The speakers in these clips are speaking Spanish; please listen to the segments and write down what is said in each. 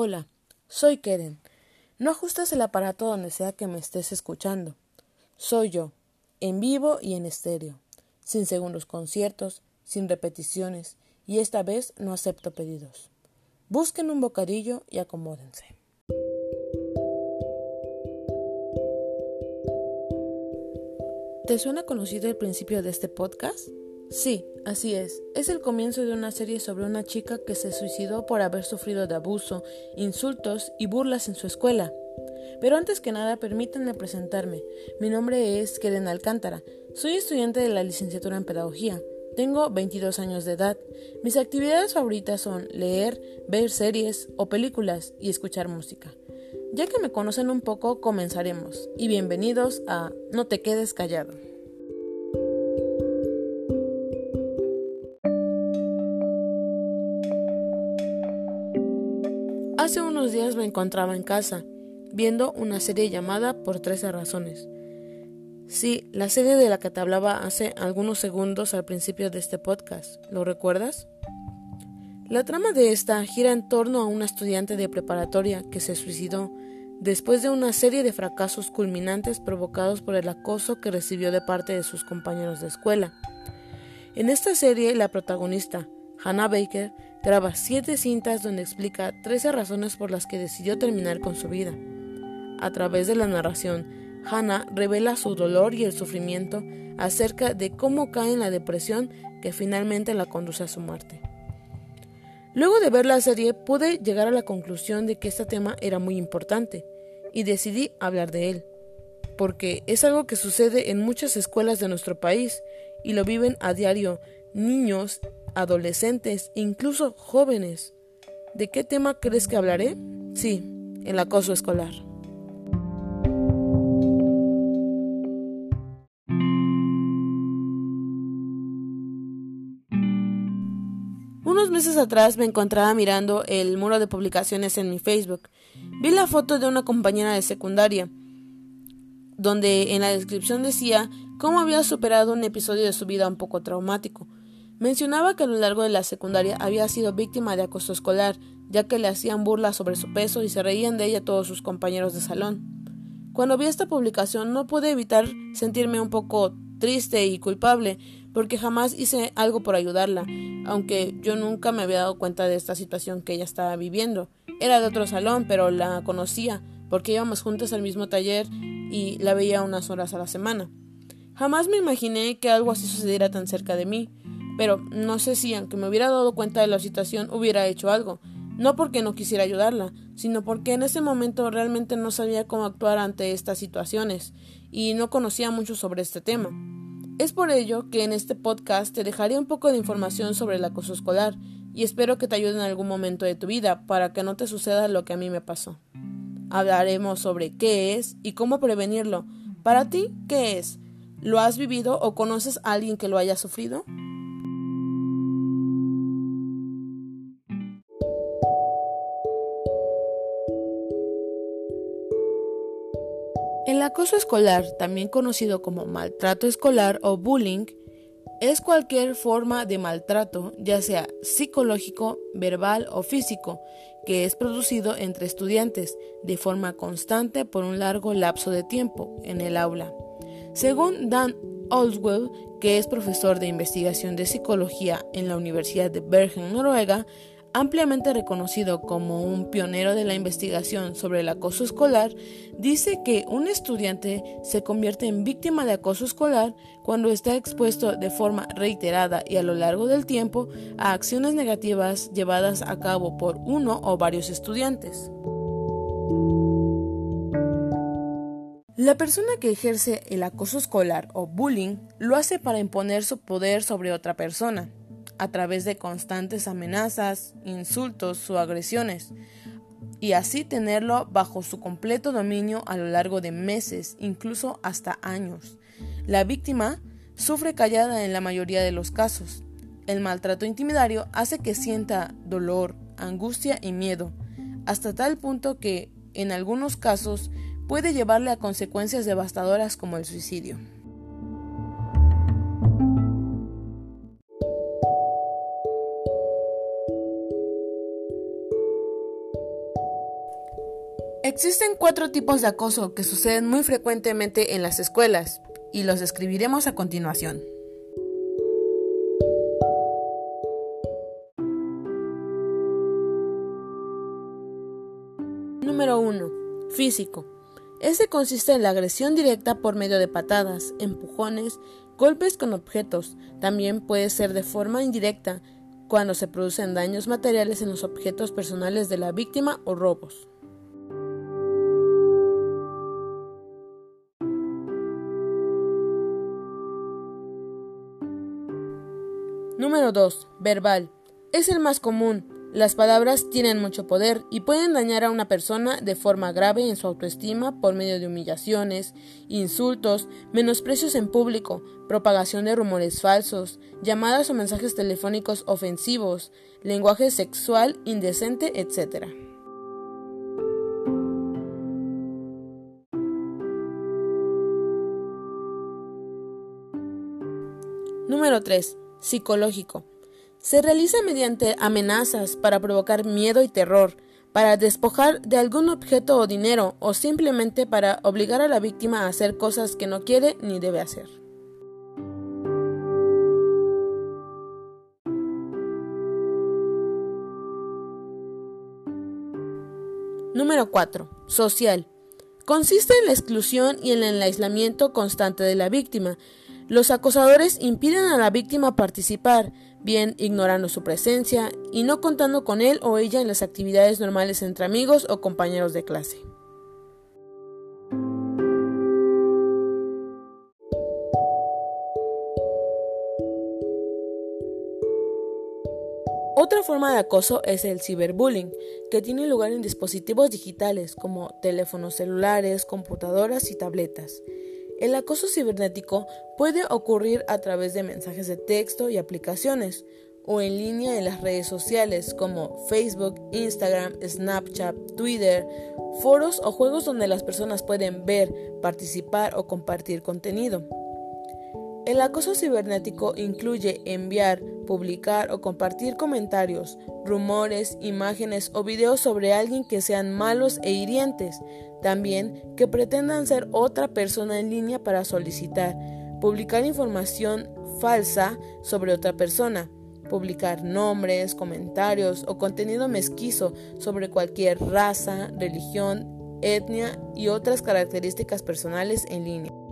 Hola, soy Keren. No ajustes el aparato donde sea que me estés escuchando. Soy yo, en vivo y en estéreo, sin segundos conciertos, sin repeticiones, y esta vez no acepto pedidos. Busquen un bocadillo y acomódense. ¿Te suena conocido el principio de este podcast? Sí, así es. Es el comienzo de una serie sobre una chica que se suicidó por haber sufrido de abuso, insultos y burlas en su escuela. Pero antes que nada, permítanme presentarme. Mi nombre es Keren Alcántara. Soy estudiante de la licenciatura en Pedagogía. Tengo 22 años de edad. Mis actividades favoritas son leer, ver series o películas y escuchar música. Ya que me conocen un poco, comenzaremos. Y bienvenidos a No te quedes callado. Unos días me encontraba en casa, viendo una serie llamada Por 13 razones. Sí, la serie de la que te hablaba hace algunos segundos al principio de este podcast. ¿Lo recuerdas? La trama de esta gira en torno a una estudiante de preparatoria que se suicidó después de una serie de fracasos culminantes provocados por el acoso que recibió de parte de sus compañeros de escuela. En esta serie, la protagonista, Hannah Baker, graba siete cintas donde explica 13 razones por las que decidió terminar con su vida. A través de la narración, Hannah revela su dolor y el sufrimiento acerca de cómo cae en la depresión que finalmente la conduce a su muerte. Luego de ver la serie pude llegar a la conclusión de que este tema era muy importante y decidí hablar de él, porque es algo que sucede en muchas escuelas de nuestro país y lo viven a diario niños adolescentes, incluso jóvenes. ¿De qué tema crees que hablaré? Sí, el acoso escolar. Unos meses atrás me encontraba mirando el muro de publicaciones en mi Facebook. Vi la foto de una compañera de secundaria, donde en la descripción decía cómo había superado un episodio de su vida un poco traumático. Mencionaba que a lo largo de la secundaria había sido víctima de acoso escolar, ya que le hacían burlas sobre su peso y se reían de ella todos sus compañeros de salón. Cuando vi esta publicación no pude evitar sentirme un poco triste y culpable, porque jamás hice algo por ayudarla, aunque yo nunca me había dado cuenta de esta situación que ella estaba viviendo. Era de otro salón, pero la conocía, porque íbamos juntos al mismo taller y la veía unas horas a la semana. Jamás me imaginé que algo así sucediera tan cerca de mí pero no sé si aunque me hubiera dado cuenta de la situación hubiera hecho algo, no porque no quisiera ayudarla, sino porque en ese momento realmente no sabía cómo actuar ante estas situaciones y no conocía mucho sobre este tema. Es por ello que en este podcast te dejaré un poco de información sobre el acoso escolar y espero que te ayude en algún momento de tu vida para que no te suceda lo que a mí me pasó. Hablaremos sobre qué es y cómo prevenirlo. Para ti, ¿qué es? ¿Lo has vivido o conoces a alguien que lo haya sufrido? Acoso escolar, también conocido como maltrato escolar o bullying, es cualquier forma de maltrato, ya sea psicológico, verbal o físico, que es producido entre estudiantes de forma constante por un largo lapso de tiempo en el aula. Según Dan Oswald, que es profesor de investigación de psicología en la Universidad de Bergen, Noruega, ampliamente reconocido como un pionero de la investigación sobre el acoso escolar, dice que un estudiante se convierte en víctima de acoso escolar cuando está expuesto de forma reiterada y a lo largo del tiempo a acciones negativas llevadas a cabo por uno o varios estudiantes. La persona que ejerce el acoso escolar o bullying lo hace para imponer su poder sobre otra persona, a través de constantes amenazas, insultos o agresiones, y así tenerlo bajo su completo dominio a lo largo de meses, incluso hasta años. La víctima sufre callada en la mayoría de los casos. El maltrato intimidario hace que sienta dolor, angustia y miedo, hasta tal punto que, en algunos casos, puede llevarle a consecuencias devastadoras como el suicidio. Existen cuatro tipos de acoso que suceden muy frecuentemente en las escuelas y los describiremos a continuación. Número 1. Físico. Este consiste en la agresión directa por medio de patadas, empujones, golpes con objetos. También puede ser de forma indirecta cuando se producen daños materiales en los objetos personales de la víctima o robos. Número 2. Verbal. Es el más común. Las palabras tienen mucho poder y pueden dañar a una persona de forma grave en su autoestima por medio de humillaciones, insultos, menosprecios en público, propagación de rumores falsos, llamadas o mensajes telefónicos ofensivos, lenguaje sexual indecente, etc. Número 3. Psicológico. Se realiza mediante amenazas para provocar miedo y terror, para despojar de algún objeto o dinero o simplemente para obligar a la víctima a hacer cosas que no quiere ni debe hacer. Número 4. Social. Consiste en la exclusión y en el aislamiento constante de la víctima. Los acosadores impiden a la víctima participar, bien ignorando su presencia y no contando con él o ella en las actividades normales entre amigos o compañeros de clase. Otra forma de acoso es el ciberbullying, que tiene lugar en dispositivos digitales como teléfonos celulares, computadoras y tabletas. El acoso cibernético puede ocurrir a través de mensajes de texto y aplicaciones o en línea en las redes sociales como Facebook, Instagram, Snapchat, Twitter, foros o juegos donde las personas pueden ver, participar o compartir contenido. El acoso cibernético incluye enviar, publicar o compartir comentarios, rumores, imágenes o videos sobre alguien que sean malos e hirientes, también que pretendan ser otra persona en línea para solicitar, publicar información falsa sobre otra persona, publicar nombres, comentarios o contenido mezquizo sobre cualquier raza, religión, etnia y otras características personales en línea.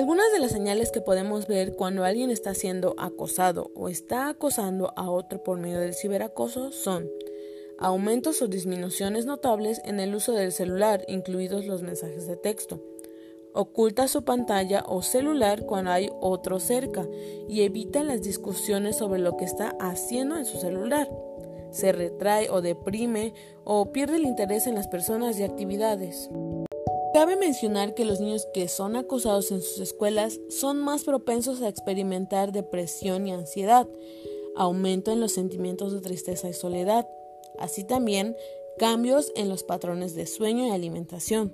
Algunas de las señales que podemos ver cuando alguien está siendo acosado o está acosando a otro por medio del ciberacoso son aumentos o disminuciones notables en el uso del celular, incluidos los mensajes de texto. Oculta su pantalla o celular cuando hay otro cerca y evita las discusiones sobre lo que está haciendo en su celular. Se retrae o deprime o pierde el interés en las personas y actividades. Cabe mencionar que los niños que son acosados en sus escuelas son más propensos a experimentar depresión y ansiedad, aumento en los sentimientos de tristeza y soledad, así también cambios en los patrones de sueño y alimentación,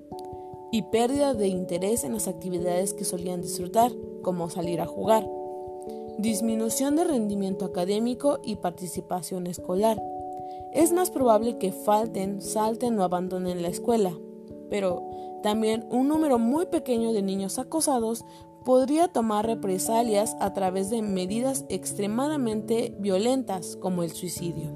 y pérdida de interés en las actividades que solían disfrutar, como salir a jugar, disminución de rendimiento académico y participación escolar. Es más probable que falten, salten o abandonen la escuela, pero también un número muy pequeño de niños acosados podría tomar represalias a través de medidas extremadamente violentas como el suicidio.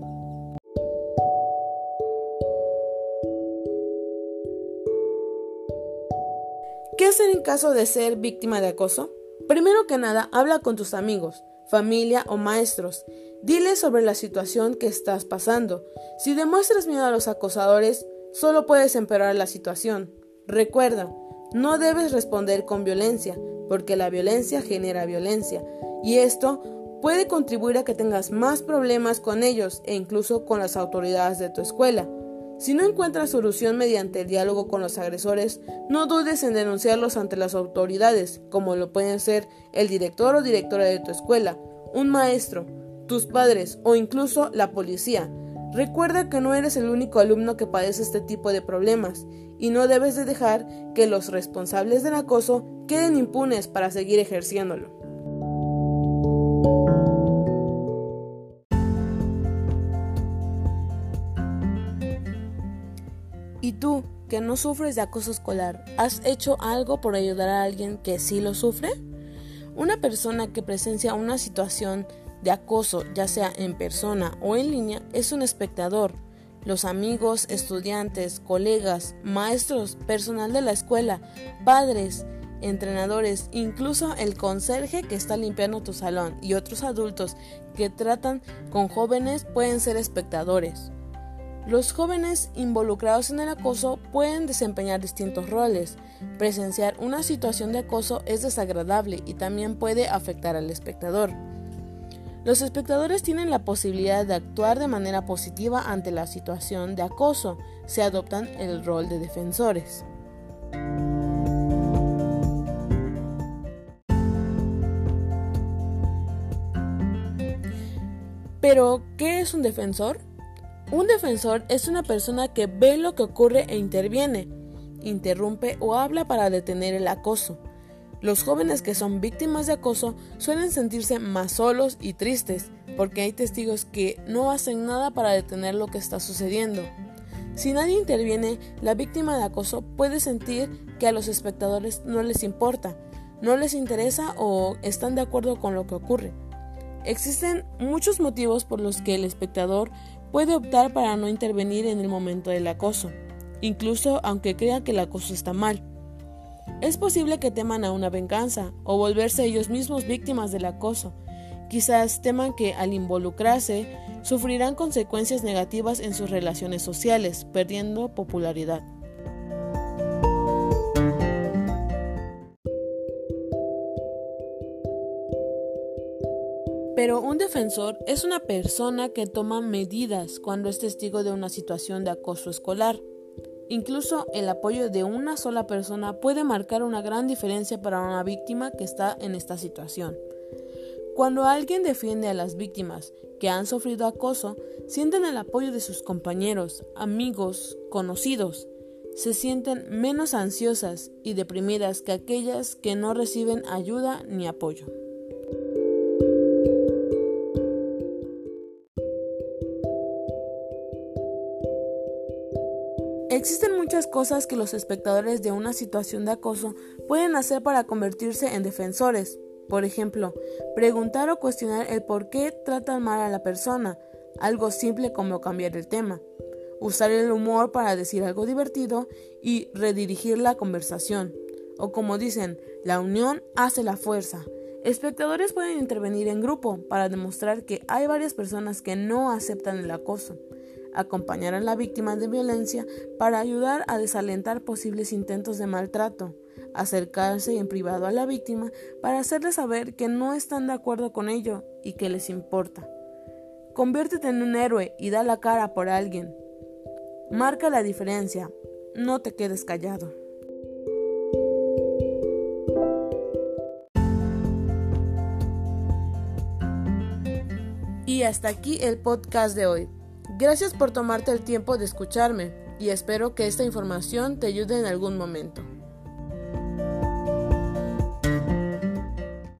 ¿Qué hacer en caso de ser víctima de acoso? Primero que nada, habla con tus amigos, familia o maestros. Diles sobre la situación que estás pasando. Si demuestras miedo a los acosadores, solo puedes empeorar la situación. Recuerda, no debes responder con violencia, porque la violencia genera violencia, y esto puede contribuir a que tengas más problemas con ellos e incluso con las autoridades de tu escuela. Si no encuentras solución mediante el diálogo con los agresores, no dudes en denunciarlos ante las autoridades, como lo pueden ser el director o directora de tu escuela, un maestro, tus padres o incluso la policía. Recuerda que no eres el único alumno que padece este tipo de problemas y no debes de dejar que los responsables del acoso queden impunes para seguir ejerciéndolo. ¿Y tú, que no sufres de acoso escolar, has hecho algo por ayudar a alguien que sí lo sufre? Una persona que presencia una situación de acoso, ya sea en persona o en línea, es un espectador. Los amigos, estudiantes, colegas, maestros, personal de la escuela, padres, entrenadores, incluso el conserje que está limpiando tu salón y otros adultos que tratan con jóvenes pueden ser espectadores. Los jóvenes involucrados en el acoso pueden desempeñar distintos roles. Presenciar una situación de acoso es desagradable y también puede afectar al espectador. Los espectadores tienen la posibilidad de actuar de manera positiva ante la situación de acoso, se adoptan el rol de defensores. Pero, ¿qué es un defensor? Un defensor es una persona que ve lo que ocurre e interviene, interrumpe o habla para detener el acoso. Los jóvenes que son víctimas de acoso suelen sentirse más solos y tristes porque hay testigos que no hacen nada para detener lo que está sucediendo. Si nadie interviene, la víctima de acoso puede sentir que a los espectadores no les importa, no les interesa o están de acuerdo con lo que ocurre. Existen muchos motivos por los que el espectador puede optar para no intervenir en el momento del acoso, incluso aunque crea que el acoso está mal. Es posible que teman a una venganza o volverse ellos mismos víctimas del acoso. Quizás teman que al involucrarse sufrirán consecuencias negativas en sus relaciones sociales, perdiendo popularidad. Pero un defensor es una persona que toma medidas cuando es testigo de una situación de acoso escolar. Incluso el apoyo de una sola persona puede marcar una gran diferencia para una víctima que está en esta situación. Cuando alguien defiende a las víctimas que han sufrido acoso, sienten el apoyo de sus compañeros, amigos, conocidos. Se sienten menos ansiosas y deprimidas que aquellas que no reciben ayuda ni apoyo. Existen muchas cosas que los espectadores de una situación de acoso pueden hacer para convertirse en defensores. Por ejemplo, preguntar o cuestionar el por qué tratan mal a la persona, algo simple como cambiar el tema. Usar el humor para decir algo divertido y redirigir la conversación. O como dicen, la unión hace la fuerza. Espectadores pueden intervenir en grupo para demostrar que hay varias personas que no aceptan el acoso acompañar a la víctima de violencia para ayudar a desalentar posibles intentos de maltrato, acercarse en privado a la víctima para hacerle saber que no están de acuerdo con ello y que les importa. Conviértete en un héroe y da la cara por alguien. Marca la diferencia, no te quedes callado. Y hasta aquí el podcast de hoy. Gracias por tomarte el tiempo de escucharme y espero que esta información te ayude en algún momento.